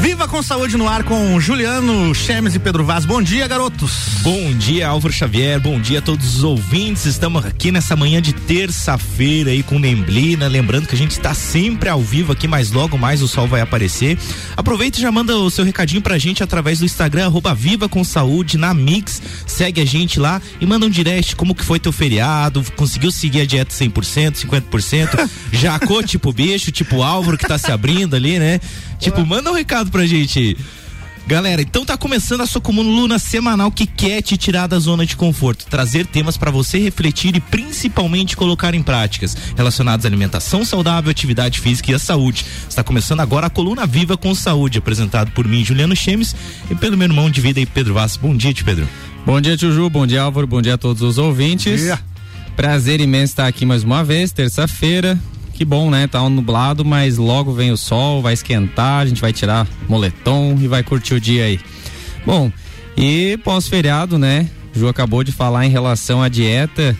Viva com saúde no ar com Juliano Chemes e Pedro Vaz. Bom dia, garotos. Bom dia, Álvaro Xavier. Bom dia a todos os ouvintes. Estamos aqui nessa manhã de terça-feira aí com neblina. Lembrando que a gente está sempre ao vivo aqui, mas logo mais o sol vai aparecer. Aproveita e já manda o seu recadinho pra gente através do Instagram, arroba Viva com Saúde na Mix. Segue a gente lá e manda um direct como que foi teu feriado. Conseguiu seguir a dieta 100%, 50%? Jacou tipo bicho, tipo Álvaro que tá se abrindo ali, né? Tipo, manda um recado pra gente. Galera, então tá começando a sua coluna semanal que quer te tirar da zona de conforto, trazer temas para você refletir e principalmente colocar em práticas relacionados à alimentação saudável, atividade física e a saúde. Está começando agora a coluna Viva com Saúde, apresentado por mim, Juliano Chemes, e pelo meu irmão de vida aí, Pedro Vaz. Bom dia, tio Pedro. Bom dia, tio Ju, bom dia, Álvaro, bom dia a todos os ouvintes. Prazer imenso estar aqui mais uma vez, terça-feira, que bom, né? Tá um nublado, mas logo vem o sol, vai esquentar, a gente vai tirar moletom e vai curtir o dia aí. Bom, e pós-feriado, né? Ju acabou de falar em relação à dieta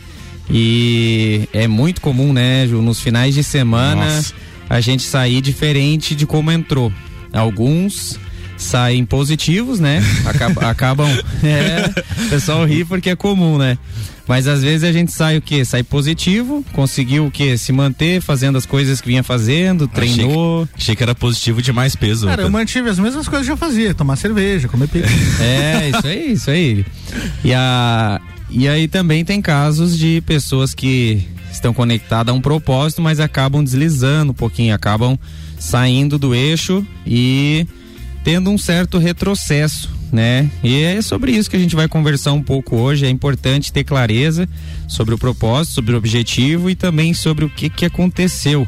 e é muito comum, né, Ju, nos finais de semana Nossa. a gente sair diferente de como entrou. Alguns saem positivos, né? Acab acabam. É, o pessoal ri porque é comum, né? Mas às vezes a gente sai o quê? Sai positivo, conseguiu o quê? Se manter fazendo as coisas que vinha fazendo, treinou. Achei que, achei que era positivo de mais peso. Cara, eu mantive as mesmas coisas que eu fazia, tomar cerveja, comer pizza. É, isso aí, isso aí. E, a, e aí também tem casos de pessoas que estão conectadas a um propósito, mas acabam deslizando um pouquinho, acabam saindo do eixo e tendo um certo retrocesso, né? E é sobre isso que a gente vai conversar um pouco hoje. É importante ter clareza sobre o propósito, sobre o objetivo e também sobre o que, que aconteceu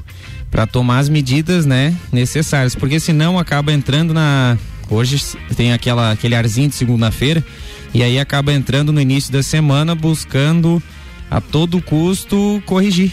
para tomar as medidas, né, necessárias, porque senão acaba entrando na hoje tem aquela aquele arzinho de segunda-feira e aí acaba entrando no início da semana buscando a todo custo corrigir,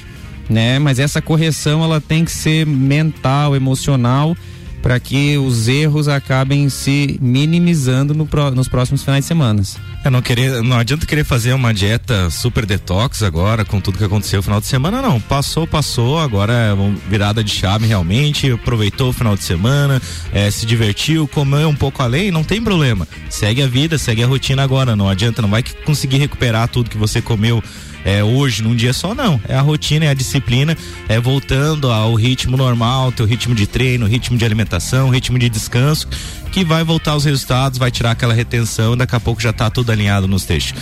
né? Mas essa correção ela tem que ser mental, emocional para que os erros acabem se minimizando no, nos próximos finais de semana. É, não, querer, não adianta querer fazer uma dieta super detox agora com tudo que aconteceu no final de semana, não. Passou, passou, agora é uma virada de chave realmente, aproveitou o final de semana, é, se divertiu, comeu um pouco além, não tem problema. Segue a vida, segue a rotina agora, não adianta, não vai conseguir recuperar tudo que você comeu é, hoje, num dia só, não. É a rotina, é a disciplina, é voltando ao ritmo normal, teu ritmo de treino, ritmo de alimentação, ritmo de descanso, que vai voltar os resultados, vai tirar aquela retenção, daqui a pouco já tá tudo alinhado nos textos.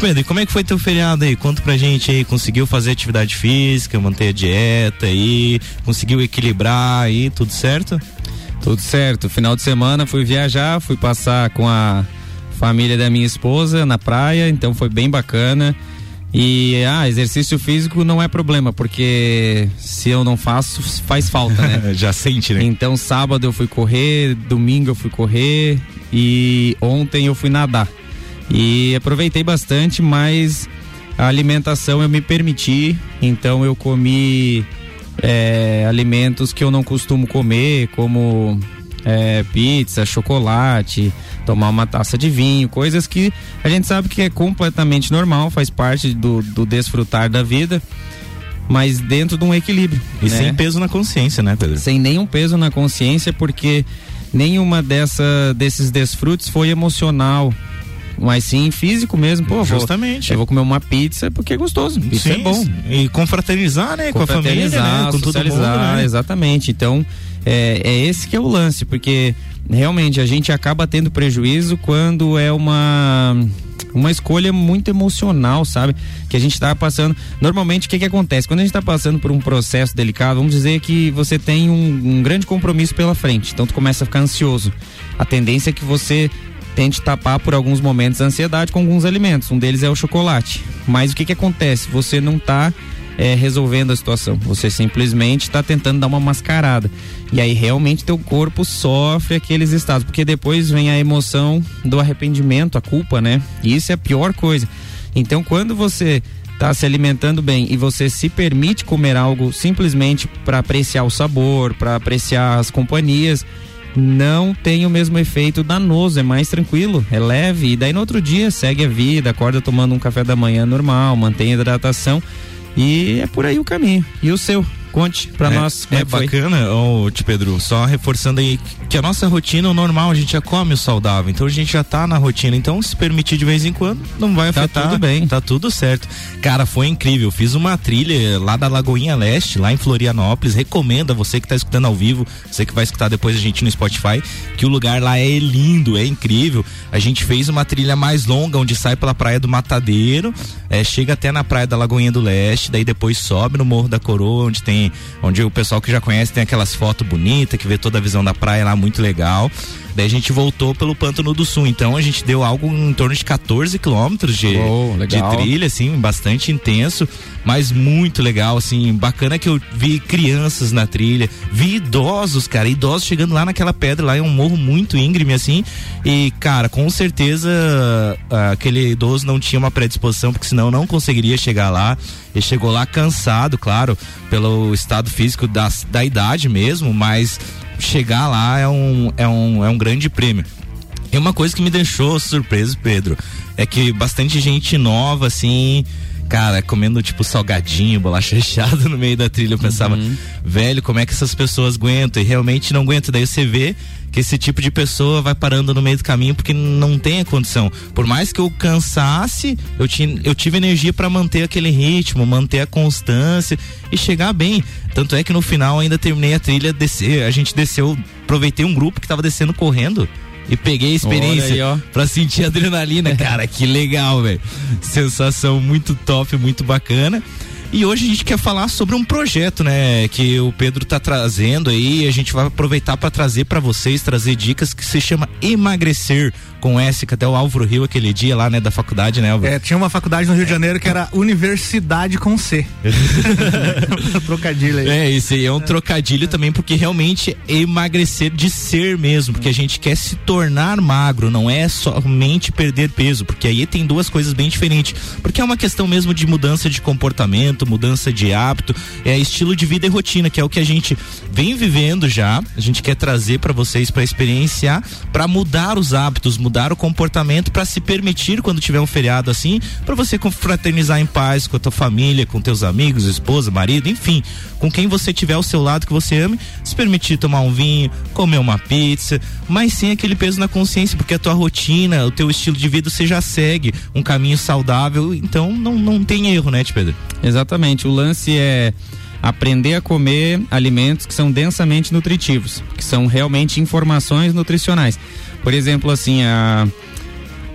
Pedro, e como é que foi teu feriado aí? Conta pra gente aí, conseguiu fazer atividade física, manter a dieta aí, conseguiu equilibrar aí, tudo certo? Tudo certo. Final de semana fui viajar, fui passar com a família da minha esposa na praia, então foi bem bacana. E ah, exercício físico não é problema, porque se eu não faço, faz falta, né? Já sente, né? Então sábado eu fui correr, domingo eu fui correr e ontem eu fui nadar. E aproveitei bastante, mas a alimentação eu me permiti, então eu comi é, alimentos que eu não costumo comer, como é, pizza, chocolate, tomar uma taça de vinho, coisas que a gente sabe que é completamente normal, faz parte do, do desfrutar da vida mas dentro de um equilíbrio. E né? sem peso na consciência, né, Pedro? Sem nenhum peso na consciência, porque nenhuma dessa, desses desfrutos foi emocional. Mas sim físico mesmo, pô. Justamente. Vou, eu vou comer uma pizza porque é gostoso. Isso é bom. E confraternizar, né? Com a família, né? Com todo mundo, né? Exatamente. Então, é, é esse que é o lance, porque realmente a gente acaba tendo prejuízo quando é uma uma escolha muito emocional, sabe? Que a gente está passando. Normalmente, o que, que acontece? Quando a gente está passando por um processo delicado, vamos dizer que você tem um, um, grande compromisso pela frente, então tu começa a ficar ansioso. A tendência é que você tente tapar por alguns momentos a ansiedade com alguns alimentos. Um deles é o chocolate. Mas o que, que acontece? Você não está é, resolvendo a situação. Você simplesmente está tentando dar uma mascarada. E aí realmente teu corpo sofre aqueles estados, porque depois vem a emoção do arrependimento, a culpa, né? E isso é a pior coisa. Então quando você está se alimentando bem e você se permite comer algo simplesmente para apreciar o sabor, para apreciar as companhias, não tem o mesmo efeito danoso, é mais tranquilo, é leve. E daí no outro dia segue a vida, acorda tomando um café da manhã normal, mantém a hidratação e é por aí o caminho. E o seu? Conte para é, nós como é, é bacana, ô, oh, Pedro, só reforçando aí que a nossa rotina, o normal, a gente já come o saudável, então a gente já tá na rotina, então se permitir de vez em quando, não vai tá afetar. Tá tudo bem. Tá tudo certo. Cara, foi incrível, fiz uma trilha lá da Lagoinha Leste, lá em Florianópolis, recomendo a você que tá escutando ao vivo, você que vai escutar depois a gente no Spotify, que o lugar lá é lindo, é incrível. A gente fez uma trilha mais longa, onde sai pela Praia do Matadeiro, é, chega até na Praia da Lagoinha do Leste, daí depois sobe no Morro da Coroa, onde tem onde o pessoal que já conhece tem aquelas fotos bonitas, que vê toda a visão da praia lá, muito legal. Daí a gente voltou pelo Pântano do Sul. Então a gente deu algo em torno de 14 quilômetros de, oh, de trilha, assim, bastante intenso, mas muito legal, assim, bacana que eu vi crianças na trilha, vi idosos, cara, idosos chegando lá naquela pedra, lá é um morro muito íngreme, assim, e, cara, com certeza aquele idoso não tinha uma predisposição, porque senão não conseguiria chegar lá. Ele chegou lá cansado, claro, pelo estado físico da, da idade mesmo, mas chegar lá é um, é um, é um grande prêmio. E uma coisa que me deixou surpreso, Pedro, é que bastante gente nova, assim, cara, comendo tipo salgadinho, bolacha recheada no meio da trilha. Eu pensava, uhum. velho, como é que essas pessoas aguentam? E realmente não aguentam. Daí você vê que esse tipo de pessoa vai parando no meio do caminho porque não tem a condição. Por mais que eu cansasse, eu, tinha, eu tive energia para manter aquele ritmo, manter a constância e chegar bem. Tanto é que no final ainda terminei a trilha descer. A gente desceu, aproveitei um grupo que tava descendo correndo e peguei a experiência para sentir adrenalina, cara, que legal, velho. Sensação muito top, muito bacana. E hoje a gente quer falar sobre um projeto, né, que o Pedro tá trazendo aí, a gente vai aproveitar para trazer para vocês, trazer dicas que se chama Emagrecer com S, que até o Álvaro Rio aquele dia lá, né, da faculdade, né, Álvaro? É, tinha uma faculdade no Rio de Janeiro que era Universidade com C. trocadilho aí. É, isso aí é um trocadilho também, porque realmente é emagrecer de ser mesmo, porque a gente quer se tornar magro, não é somente perder peso, porque aí tem duas coisas bem diferentes. Porque é uma questão mesmo de mudança de comportamento, mudança de hábito, é estilo de vida e rotina, que é o que a gente vem vivendo já. A gente quer trazer para vocês para experienciar, para mudar os hábitos, mudar mudar o comportamento para se permitir quando tiver um feriado assim, para você confraternizar em paz com a tua família, com teus amigos, esposa, marido, enfim, com quem você tiver ao seu lado que você ame, se permitir tomar um vinho, comer uma pizza, mas sem aquele peso na consciência, porque a tua rotina, o teu estilo de vida você já segue um caminho saudável, então não, não tem erro, né, Pedro? Exatamente. O lance é aprender a comer alimentos que são densamente nutritivos, que são realmente informações nutricionais. Por exemplo, assim, a,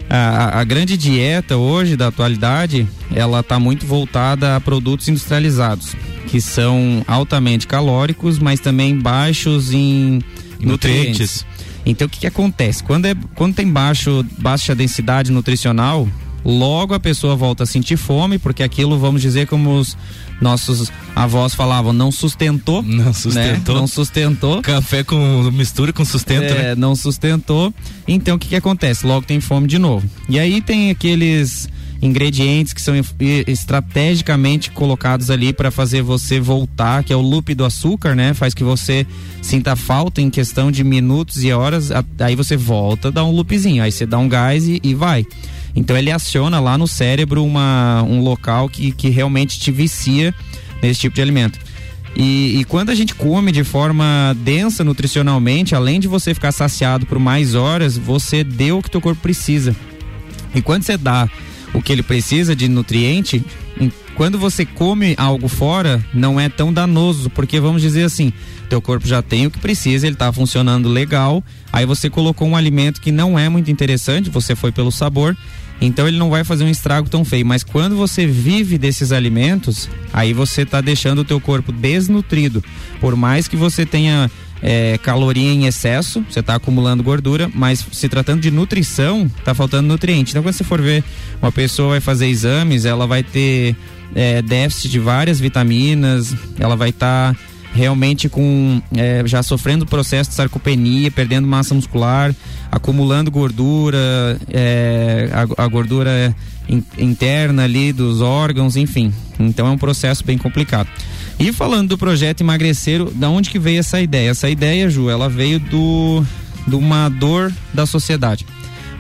a, a, grande dieta hoje da atualidade, ela está muito voltada a produtos industrializados, que são altamente calóricos, mas também baixos em nutrientes. nutrientes. Então o que, que acontece? Quando, é, quando tem baixo, baixa densidade nutricional, logo a pessoa volta a sentir fome, porque aquilo, vamos dizer, como os nossos avós falavam, não sustentou. Não sustentou. Né? Não sustentou. Café com mistura com sustento, é, né? Não sustentou. Então o que, que acontece? Logo tem fome de novo. E aí tem aqueles ingredientes que são estrategicamente colocados ali para fazer você voltar, que é o loop do açúcar, né? Faz que você sinta falta em questão de minutos e horas, aí você volta, dá um loopzinho, aí você dá um gás e, e vai. Então ele aciona lá no cérebro uma, um local que, que realmente te vicia nesse tipo de alimento. E, e, quando a gente come de forma densa nutricionalmente, além de você ficar saciado por mais horas, você deu o que teu corpo precisa. E quando você dá o que ele precisa de nutriente, quando você come algo fora, não é tão danoso, porque vamos dizer assim, teu corpo já tem o que precisa, ele está funcionando legal, aí você colocou um alimento que não é muito interessante, você foi pelo sabor, então ele não vai fazer um estrago tão feio, mas quando você vive desses alimentos, aí você está deixando o teu corpo desnutrido. Por mais que você tenha é, caloria em excesso, você está acumulando gordura, mas se tratando de nutrição, está faltando nutriente. Então, quando você for ver, uma pessoa vai fazer exames, ela vai ter é, déficit de várias vitaminas, ela vai estar tá realmente com é, já sofrendo processo de sarcopenia, perdendo massa muscular, acumulando gordura, é, a, a, gordura in, interna ali dos órgãos, enfim. Então é um processo bem complicado. E falando do projeto emagrecer, da onde que veio essa ideia? Essa ideia, Ju, ela veio do de uma dor da sociedade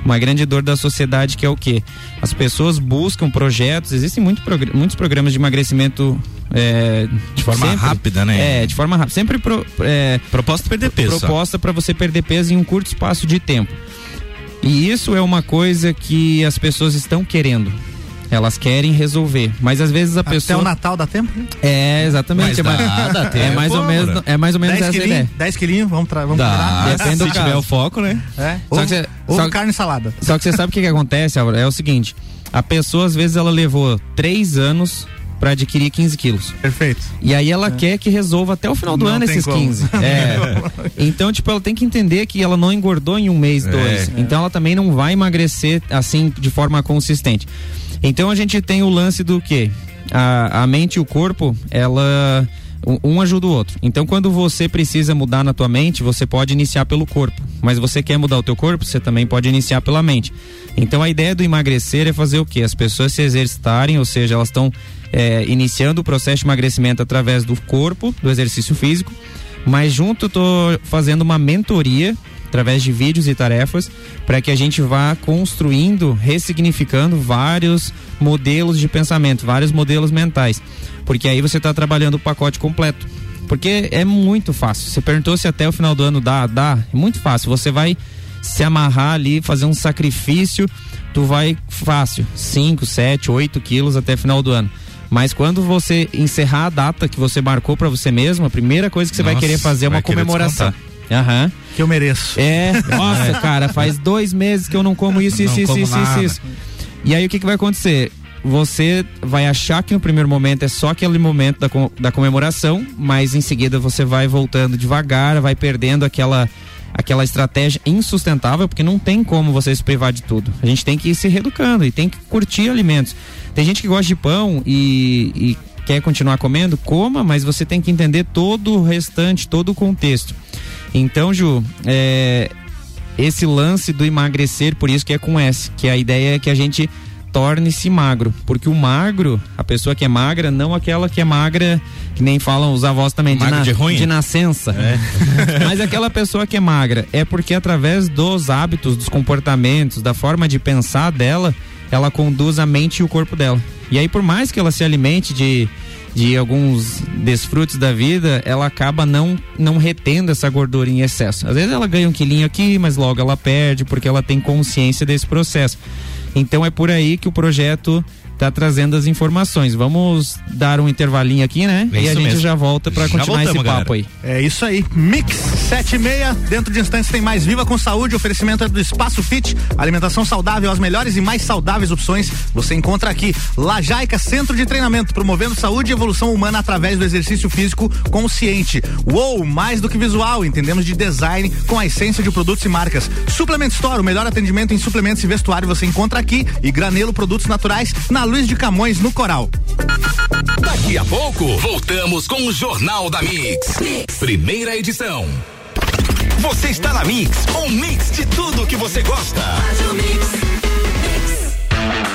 uma grande dor da sociedade que é o que as pessoas buscam projetos existem muito, muitos programas de emagrecimento é, de forma sempre, rápida, né? É, de forma rápida. Sempre pro, é, proposta perder peso. Proposta para você perder peso em um curto espaço de tempo. E isso é uma coisa que as pessoas estão querendo. Elas querem resolver, mas às vezes a Até pessoa. Até o Natal dá tempo? É, exatamente. Mas dá, dá tempo, é mais ou menos, é mais ou menos essa ideia. 10 quilinhos, vamos, tra vamos dá, Depende se do tiver o foco, né? É. Só que cê, ou só, carne salada. Só que você sabe o que, que acontece, Álvaro? É o seguinte: a pessoa às vezes ela levou três anos para adquirir 15 quilos. Perfeito. E aí ela é. quer que resolva até o final do não ano esses como. 15. É. então, tipo, ela tem que entender que ela não engordou em um mês, é. dois. Então ela também não vai emagrecer assim de forma consistente. Então a gente tem o lance do que? A, a mente e o corpo, ela um ajuda o outro. Então, quando você precisa mudar na tua mente, você pode iniciar pelo corpo. Mas você quer mudar o teu corpo, você também pode iniciar pela mente. Então, a ideia do emagrecer é fazer o quê? As pessoas se exercitarem, ou seja, elas estão é, iniciando o processo de emagrecimento através do corpo, do exercício físico. Mas junto, eu tô fazendo uma mentoria através de vídeos e tarefas, para que a gente vá construindo, ressignificando vários modelos de pensamento, vários modelos mentais. Porque aí você está trabalhando o pacote completo. Porque é muito fácil. Você perguntou se até o final do ano dá, dá. É muito fácil. Você vai se amarrar ali, fazer um sacrifício, tu vai fácil, 5, 7, 8 quilos até final do ano. Mas quando você encerrar a data que você marcou para você mesmo, a primeira coisa que você Nossa, vai querer fazer é uma comemoração. Aham. Que eu mereço. É, nossa, cara, faz dois meses que eu não como isso, isso, isso, isso, isso, isso. E aí o que, que vai acontecer? Você vai achar que no primeiro momento é só aquele momento da, da comemoração, mas em seguida você vai voltando devagar, vai perdendo aquela aquela estratégia insustentável, porque não tem como você se privar de tudo. A gente tem que ir se reeducando e tem que curtir alimentos. Tem gente que gosta de pão e, e quer continuar comendo, coma, mas você tem que entender todo o restante, todo o contexto. Então, Ju, é, esse lance do emagrecer, por isso que é com S, que a ideia é que a gente torne-se magro, porque o magro, a pessoa que é magra, não aquela que é magra, que nem falam os avós também, de, na, de, de, nascença, é. mas aquela pessoa que é magra, é porque através dos hábitos, dos comportamentos, da forma de pensar dela, ela conduz a mente e o corpo dela. E aí, por mais que ela se alimente de de alguns desfrutos da vida, ela acaba não, não retendo essa gordura em excesso. Às vezes ela ganha um quilinho aqui, mas logo ela perde porque ela tem consciência desse processo. Então é por aí que o projeto tá trazendo as informações. Vamos dar um intervalinho aqui, né? É e a gente mesmo. já volta para continuar voltamos, esse papo galera. aí. É isso aí. Mix 7 e meia. Dentro de instantes tem mais Viva com Saúde. Oferecimento é do Espaço Fit. Alimentação saudável, as melhores e mais saudáveis opções você encontra aqui. Lajaica, Centro de Treinamento, promovendo saúde e evolução humana através do exercício físico consciente. Uou, mais do que visual. Entendemos de design com a essência de produtos e marcas. Suplement Store, o melhor atendimento em suplementos e vestuário você encontra aqui. E Granelo Produtos Naturais na Luiz de Camões, no Coral. Daqui a pouco, voltamos com o Jornal da mix. Primeira edição. Você está na Mix, um mix de tudo que você gosta. Faz o mix.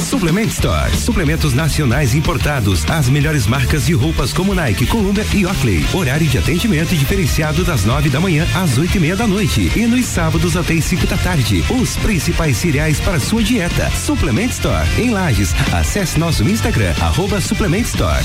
Suplement Store. Suplementos nacionais importados. As melhores marcas de roupas como Nike, Columbia e Oakley. Horário de atendimento diferenciado das nove da manhã às oito e meia da noite. E nos sábados até as cinco da tarde. Os principais cereais para sua dieta. Suplement Store. Em Lages. Acesse nosso Instagram, arroba Suplement Store.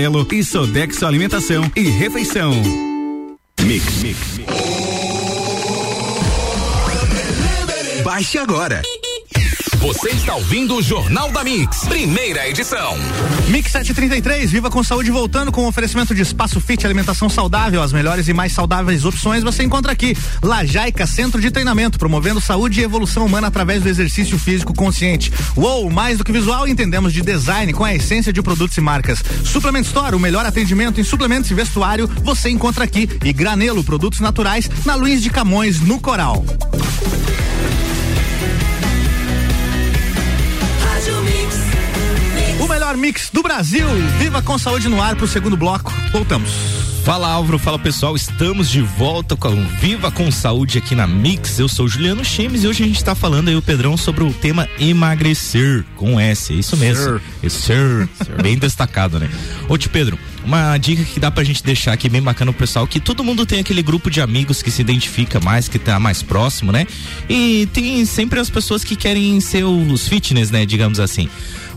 Alelo e Sodexo Alimentação e Refeição. Mix, mix. Baixe agora. Você está ouvindo o Jornal da Mix, primeira edição. Mix 733, viva com saúde voltando com oferecimento de espaço fit, alimentação saudável, as melhores e mais saudáveis opções você encontra aqui. Lajaica Centro de Treinamento, promovendo saúde e evolução humana através do exercício físico consciente. Uou, mais do que visual, entendemos de design com a essência de produtos e marcas. Suplement Store, o melhor atendimento em suplementos e vestuário, você encontra aqui. E Granelo, produtos naturais, na Luiz de Camões, no Coral. Melhor mix do Brasil. Viva com saúde no ar pro segundo bloco. Voltamos. Fala Álvaro, fala pessoal, estamos de volta com Viva com Saúde aqui na Mix. Eu sou Juliano Chemes e hoje a gente está falando aí o Pedrão sobre o tema emagrecer com S, é isso mesmo. Sir. Sir. Bem destacado, né? Ô tio Pedro, uma dica que dá pra gente deixar aqui bem bacana pro pessoal, que todo mundo tem aquele grupo de amigos que se identifica mais, que tá mais próximo, né? E tem sempre as pessoas que querem ser os fitness, né, digamos assim.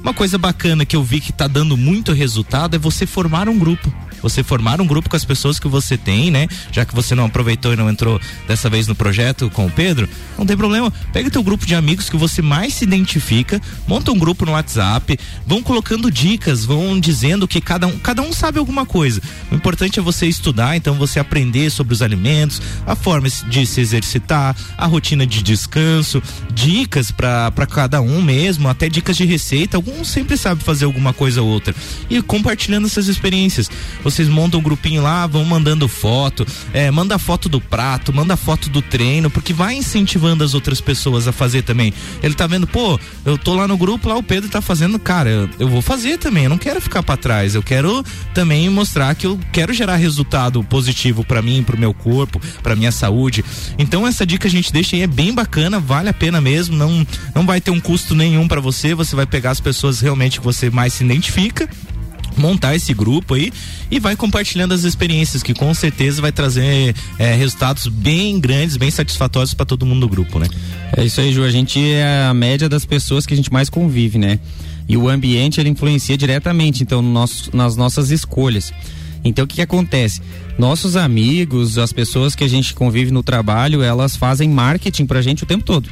Uma coisa bacana que eu vi que tá dando muito resultado é você formar um grupo. Você formar um grupo com as pessoas que você tem, né? Já que você não aproveitou e não entrou dessa vez no projeto com o Pedro, não tem problema. Pega teu grupo de amigos que você mais se identifica, monta um grupo no WhatsApp, vão colocando dicas, vão dizendo que cada um, cada um sabe alguma coisa. O importante é você estudar, então você aprender sobre os alimentos, a forma de se exercitar, a rotina de descanso, dicas para cada um mesmo, até dicas de receita. Alguns sempre sabe fazer alguma coisa ou outra. E compartilhando essas experiências. Vocês montam um grupinho lá, vão mandando foto, é, manda foto do prato, manda foto do treino, porque vai incentivando as outras pessoas a fazer também. Ele tá vendo, pô, eu tô lá no grupo, lá o Pedro tá fazendo, cara, eu, eu vou fazer também, eu não quero ficar para trás, eu quero também mostrar que eu quero gerar resultado positivo para mim, pro meu corpo, pra minha saúde. Então essa dica a gente deixa aí é bem bacana, vale a pena mesmo, não não vai ter um custo nenhum para você, você vai pegar as pessoas realmente que você mais se identifica montar esse grupo aí e vai compartilhando as experiências que com certeza vai trazer é, resultados bem grandes, bem satisfatórios para todo mundo do grupo, né? É isso aí, Ju. A gente é a média das pessoas que a gente mais convive, né? E o ambiente ele influencia diretamente, então, no nosso, nas nossas escolhas. Então, o que, que acontece? Nossos amigos, as pessoas que a gente convive no trabalho, elas fazem marketing pra gente o tempo todo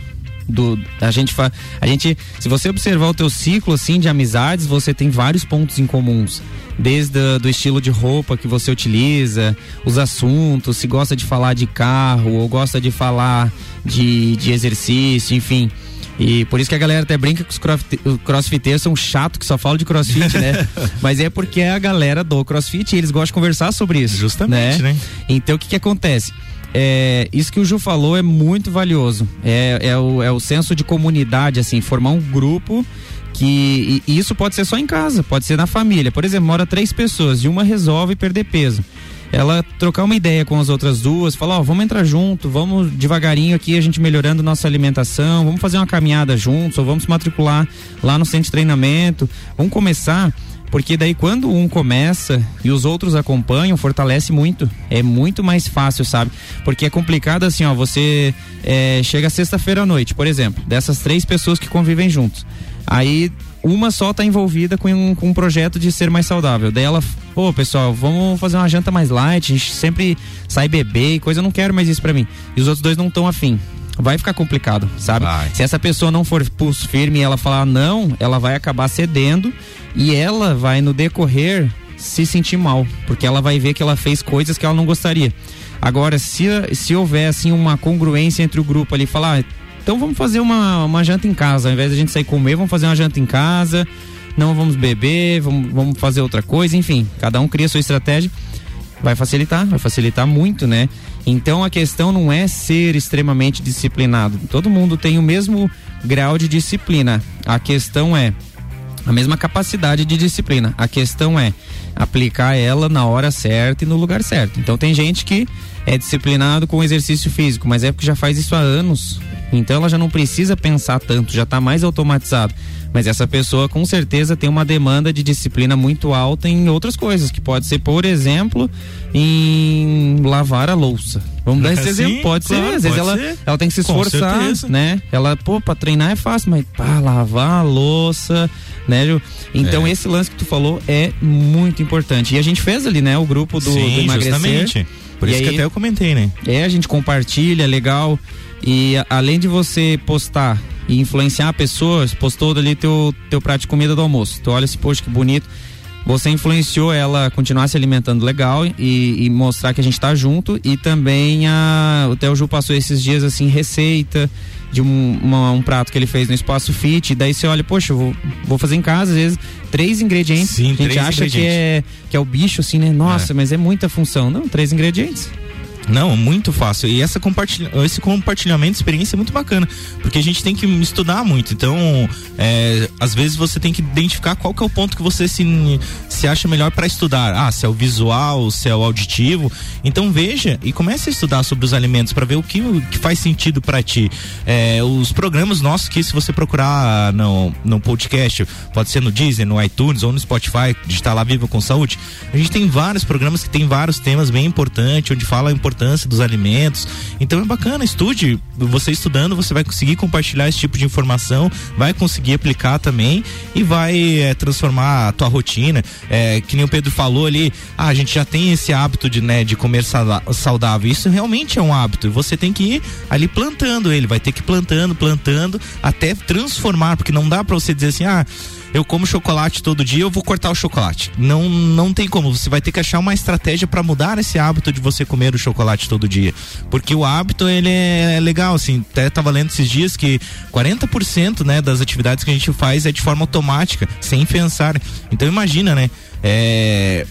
do a gente fa, a gente se você observar o teu ciclo assim de amizades você tem vários pontos em comuns desde a, do estilo de roupa que você utiliza os assuntos se gosta de falar de carro ou gosta de falar de, de exercício enfim e por isso que a galera até brinca que os crossfiteiros são chato que só falam de crossfit, né? Mas é porque é a galera do crossfit e eles gostam de conversar sobre isso. Justamente, né? né? Então o que que acontece? É, isso que o Ju falou é muito valioso. É, é, o, é o senso de comunidade, assim, formar um grupo que. E, isso pode ser só em casa, pode ser na família. Por exemplo, mora três pessoas e uma resolve perder peso. Ela trocar uma ideia com as outras duas, falar, ó, vamos entrar junto, vamos devagarinho aqui, a gente melhorando nossa alimentação, vamos fazer uma caminhada juntos, ou vamos matricular lá no centro de treinamento, vamos começar Porque daí quando um começa e os outros acompanham, fortalece muito. É muito mais fácil, sabe? Porque é complicado assim, ó, você é, chega sexta-feira à noite, por exemplo, dessas três pessoas que convivem juntos. Aí uma só tá envolvida com um, com um projeto de ser mais saudável. Daí ela, pô, pessoal, vamos fazer uma janta mais light, a gente sempre sai beber e coisa, eu não quero mais isso para mim. E os outros dois não estão afim vai ficar complicado, sabe? Vai. Se essa pessoa não for pulso firme e ela falar não, ela vai acabar cedendo e ela vai no decorrer se sentir mal, porque ela vai ver que ela fez coisas que ela não gostaria. Agora, se, se houver assim uma congruência entre o grupo ali, falar, ah, então vamos fazer uma, uma janta em casa, ao invés de a gente sair comer, vamos fazer uma janta em casa, não vamos beber, vamos, vamos fazer outra coisa, enfim, cada um cria sua estratégia vai facilitar, vai facilitar muito, né? Então a questão não é ser extremamente disciplinado. Todo mundo tem o mesmo grau de disciplina. A questão é a mesma capacidade de disciplina. A questão é aplicar ela na hora certa e no lugar certo. Então tem gente que é disciplinado com exercício físico, mas é porque já faz isso há anos. Então ela já não precisa pensar tanto, já está mais automatizado. Mas essa pessoa com certeza tem uma demanda de disciplina muito alta em outras coisas, que pode ser, por exemplo, em lavar a louça. Vamos dar esse é, exemplo, pode claro, ser, às vezes ela, ser. ela tem que se esforçar, né? Ela, pô, pra treinar é fácil, mas pá, lavar a louça, né, Ju? Então é. esse lance que tu falou é muito importante. E a gente fez ali, né, o grupo do, Sim, do emagrecer. Justamente. Por isso aí, que até eu comentei, né? É, a gente compartilha, legal. E além de você postar e influenciar pessoas, postou ali teu, teu prato de comida do almoço. Tu olha esse post que bonito. Você influenciou ela a continuar se alimentando legal e, e mostrar que a gente está junto. E também a, o Theo Ju passou esses dias assim, receita de um, uma, um prato que ele fez no espaço fit. E daí você olha, poxa, vou, vou fazer em casa, às vezes, três ingredientes. Sim, a gente acha que é, que é o bicho, assim, né? Nossa, é. mas é muita função. Não, três ingredientes. Não, muito fácil. E essa compartilha, esse compartilhamento de experiência é muito bacana, porque a gente tem que estudar muito. Então, é, às vezes você tem que identificar qual que é o ponto que você se, se acha melhor para estudar. Ah, se é o visual, se é o auditivo. Então veja e comece a estudar sobre os alimentos para ver o que, o que faz sentido para ti. É, os programas nossos que se você procurar no, no podcast, pode ser no Disney, no iTunes ou no Spotify, digitar lá Viva com Saúde, a gente tem vários programas que tem vários temas bem importantes, onde fala a importância importância dos alimentos. Então é bacana, estude. Você estudando, você vai conseguir compartilhar esse tipo de informação, vai conseguir aplicar também e vai é, transformar a tua rotina. É, que nem o Pedro falou ali, ah, a gente já tem esse hábito de, né, de comer saudável. Isso realmente é um hábito. Você tem que ir ali plantando ele, vai ter que ir plantando, plantando, até transformar, porque não dá para você dizer assim, ah eu como chocolate todo dia, eu vou cortar o chocolate. Não, não tem como. Você vai ter que achar uma estratégia para mudar esse hábito de você comer o chocolate todo dia. Porque o hábito, ele é, é legal, assim. Até tava lendo esses dias que 40% né, das atividades que a gente faz é de forma automática, sem pensar. Então imagina, né? É,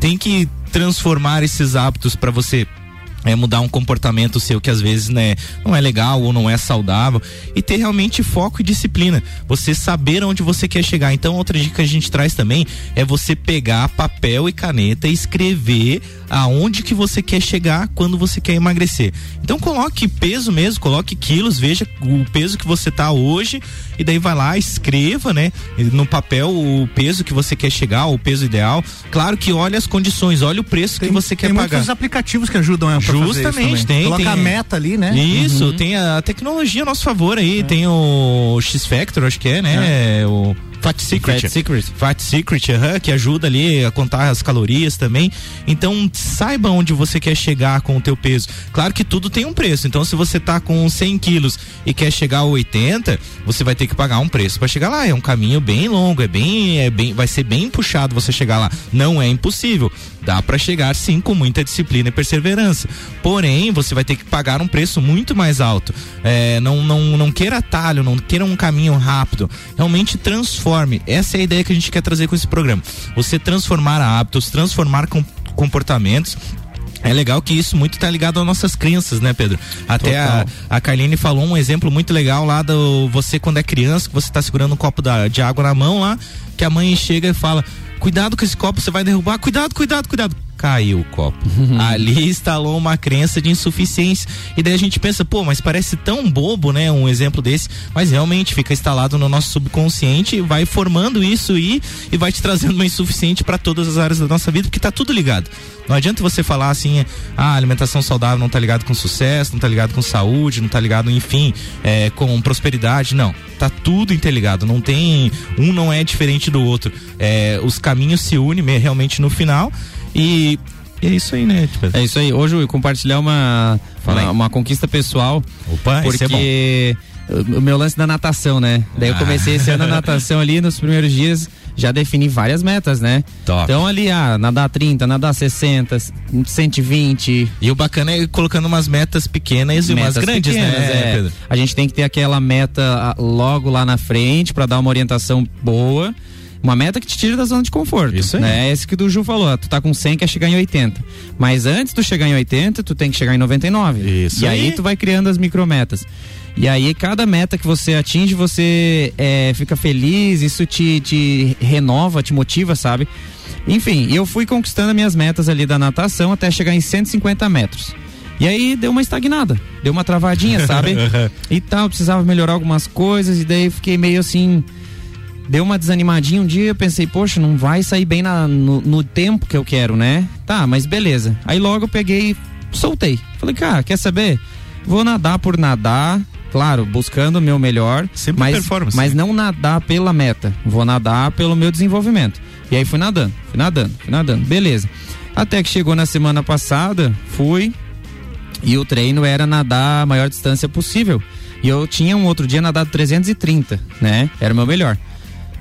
tem que transformar esses hábitos para você é mudar um comportamento seu que às vezes né, não é legal ou não é saudável e ter realmente foco e disciplina. Você saber onde você quer chegar. Então, outra dica que a gente traz também é você pegar papel e caneta e escrever aonde que você quer chegar quando você quer emagrecer. Então, coloque peso mesmo, coloque quilos, veja o peso que você tá hoje e daí vai lá, escreva, né, no papel o peso que você quer chegar, o peso ideal. Claro que olhe as condições, olhe o preço tem, que você quer tem pagar. Tem muitos aplicativos que ajudam a Justamente, tem. Coloca tem, a meta ali, né? Isso, uhum. tem a tecnologia a nosso favor aí, é. tem o X Factor, acho que é, né? É. O Fat Secret. Fat Secret. Fat Secret, uhum, que ajuda ali a contar as calorias também. Então, saiba onde você quer chegar com o teu peso. Claro que tudo tem um preço. Então, se você tá com 100 quilos e quer chegar a 80, você vai ter que pagar um preço para chegar lá. É um caminho bem longo, é bem, é bem, vai ser bem puxado você chegar lá. Não é impossível. Dá para chegar sim com muita disciplina e perseverança. Porém, você vai ter que pagar um preço muito mais alto. É, não, não, não queira atalho, não queira um caminho rápido. Realmente transforme. Essa é a ideia que a gente quer trazer com esse programa. Você transformar hábitos, transformar com comportamentos é legal que isso muito tá ligado às nossas crenças, né, Pedro? Até a, a Carline falou um exemplo muito legal lá do você quando é criança, que você tá segurando um copo da, de água na mão lá, que a mãe chega e fala: Cuidado com esse copo, você vai derrubar. Cuidado, cuidado, cuidado caiu o copo. Ali instalou uma crença de insuficiência. E daí a gente pensa, pô, mas parece tão bobo, né? Um exemplo desse. Mas realmente fica instalado no nosso subconsciente, vai formando isso e, e vai te trazendo uma insuficiente para todas as áreas da nossa vida, porque tá tudo ligado. Não adianta você falar assim, ah, alimentação saudável não tá ligado com sucesso, não tá ligado com saúde, não tá ligado, enfim, é, com prosperidade. Não. Tá tudo interligado. Não tem. Um não é diferente do outro. É, os caminhos se unem realmente no final. E é isso aí, né? Tipo... É isso aí. Hoje eu compartilhar uma, uma, uma, conquista pessoal. Opa, porque é o meu lance da natação, né? Daí eu comecei esse ano a natação ali nos primeiros dias já defini várias metas, né? Top. Então ali, ah, nadar 30, nadar 60, 120. E o bacana é colocando umas metas pequenas e metas umas grandes, né, pequenas, né? É. A gente tem que ter aquela meta ah, logo lá na frente para dar uma orientação boa. Uma meta que te tira da zona de conforto. Isso aí. Né? É esse que o Ju falou. Tu tá com 100, quer chegar em 80. Mas antes de tu chegar em 80, tu tem que chegar em 99. Isso e aí. aí tu vai criando as micrometas. E aí, cada meta que você atinge, você é, fica feliz, isso te, te renova, te motiva, sabe? Enfim, eu fui conquistando minhas metas ali da natação até chegar em 150 metros. E aí deu uma estagnada, deu uma travadinha, sabe? e tal, precisava melhorar algumas coisas, e daí fiquei meio assim. Deu uma desanimadinha um dia, eu pensei, poxa, não vai sair bem na, no, no tempo que eu quero, né? Tá, mas beleza. Aí logo eu peguei soltei. Falei, cara, quer saber? Vou nadar por nadar, claro, buscando o meu melhor, Sempre mas, performance. mas não nadar pela meta. Vou nadar pelo meu desenvolvimento. E aí fui nadando, fui nadando, fui nadando, beleza. Até que chegou na semana passada, fui e o treino era nadar a maior distância possível. E eu tinha um outro dia nadado 330, né? Era o meu melhor.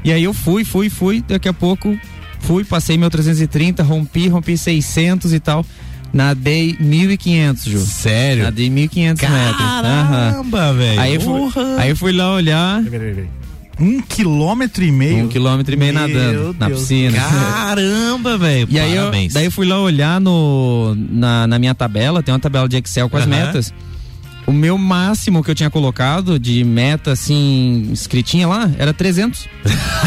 E aí eu fui, fui, fui, daqui a pouco fui, passei meu 330, rompi, rompi 600 e tal. Nadei 1.500, Ju. Sério? Nadei 1.500 metros. Caramba, velho. Aí, fui, aí eu fui lá olhar. Um quilômetro e meio? Um quilômetro e meio Meu nadando Deus. na piscina. Caramba, velho. E aí eu, daí eu fui lá olhar no, na, na minha tabela, tem uma tabela de Excel com as metas. O meu máximo que eu tinha colocado de meta, assim, escritinha lá, era 300.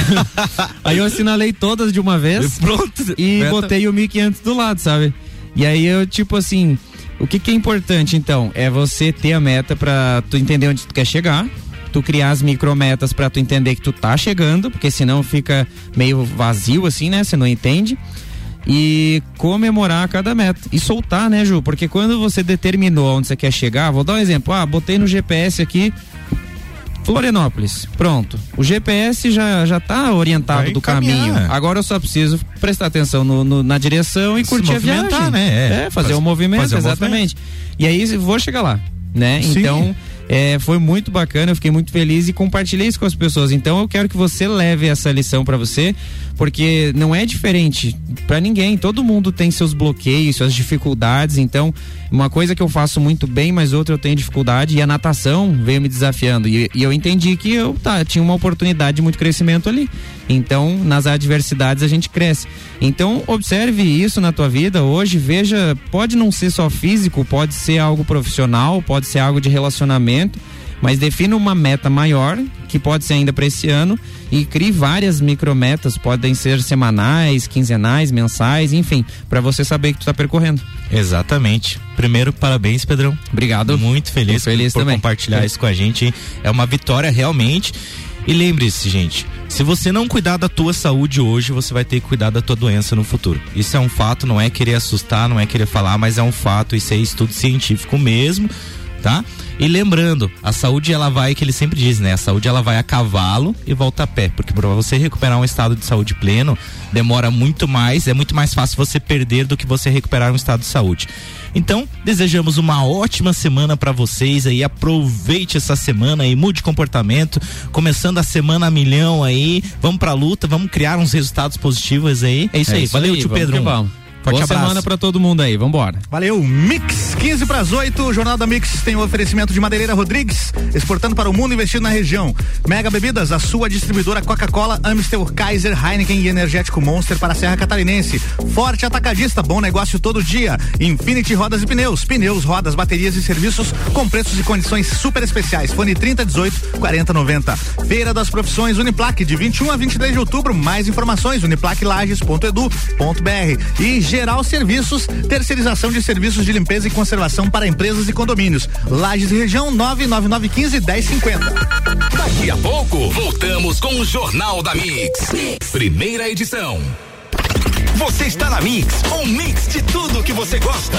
aí eu assinalei todas de uma vez. Pronto. E meta. botei o 1500 do lado, sabe? E aí eu, tipo assim, o que que é importante então? É você ter a meta para tu entender onde tu quer chegar, tu criar as micrometas para tu entender que tu tá chegando, porque senão fica meio vazio assim, né? Você não entende. E comemorar cada meta. E soltar, né, Ju? Porque quando você determinou onde você quer chegar, vou dar um exemplo. Ah, botei no GPS aqui Florianópolis, pronto. O GPS já já tá orientado Vai do caminho. Agora eu só preciso prestar atenção no, no, na direção e Se curtir a viagem, né? É, é fazer o um movimento, fazer exatamente. movimento. E aí vou chegar lá, né? Sim. Então é, foi muito bacana, eu fiquei muito feliz e compartilhei isso com as pessoas. Então eu quero que você leve essa lição para você, porque não é diferente para ninguém. Todo mundo tem seus bloqueios, suas dificuldades. Então, uma coisa que eu faço muito bem, mas outra eu tenho dificuldade, e a natação veio me desafiando. E, e eu entendi que eu tá, tinha uma oportunidade de muito crescimento ali. Então, nas adversidades a gente cresce. Então, observe isso na tua vida hoje, veja, pode não ser só físico, pode ser algo profissional, pode ser algo de relacionamento, mas defina uma meta maior, que pode ser ainda para esse ano, e crie várias micrometas, podem ser semanais, quinzenais, mensais, enfim, para você saber que tu tá percorrendo. Exatamente. Primeiro, parabéns, Pedrão. Obrigado. Muito feliz, feliz por, por compartilhar isso com a gente. É uma vitória realmente. E lembre-se, gente, se você não cuidar da tua saúde hoje, você vai ter que cuidar da tua doença no futuro. Isso é um fato, não é querer assustar, não é querer falar, mas é um fato, isso é estudo científico mesmo, tá? E lembrando, a saúde ela vai, que ele sempre diz, né? A saúde ela vai a cavalo e volta a pé, porque para você recuperar um estado de saúde pleno, demora muito mais, é muito mais fácil você perder do que você recuperar um estado de saúde. Então, desejamos uma ótima semana para vocês aí. Aproveite essa semana e mude comportamento. Começando a semana a milhão aí. Vamos pra luta, vamos criar uns resultados positivos aí. É isso é aí. Isso Valeu, aí, tio Pedro. Forte Boa abraço. semana pra todo mundo aí, vambora. Valeu, Mix 15 para as 8, Jornal da Mix tem o oferecimento de Madeireira Rodrigues, exportando para o mundo investindo na região. Mega Bebidas, a sua distribuidora Coca-Cola, Amstel, Kaiser, Heineken e Energético Monster para a Serra Catarinense. Forte Atacadista, bom negócio todo dia. Infinity Rodas e Pneus, pneus, rodas, baterias e serviços com preços e condições super especiais. Fone 3018 4090. Feira das Profissões Uniplaque de 21 a 23 de outubro. Mais informações uniplaquelages.edu.br. E Geral Serviços, terceirização de serviços de limpeza e conservação para empresas e condomínios. Lages e região 99915 1050. Daqui a pouco, voltamos com o Jornal da mix. mix. Primeira edição. Você está na Mix, um mix de tudo que você gosta.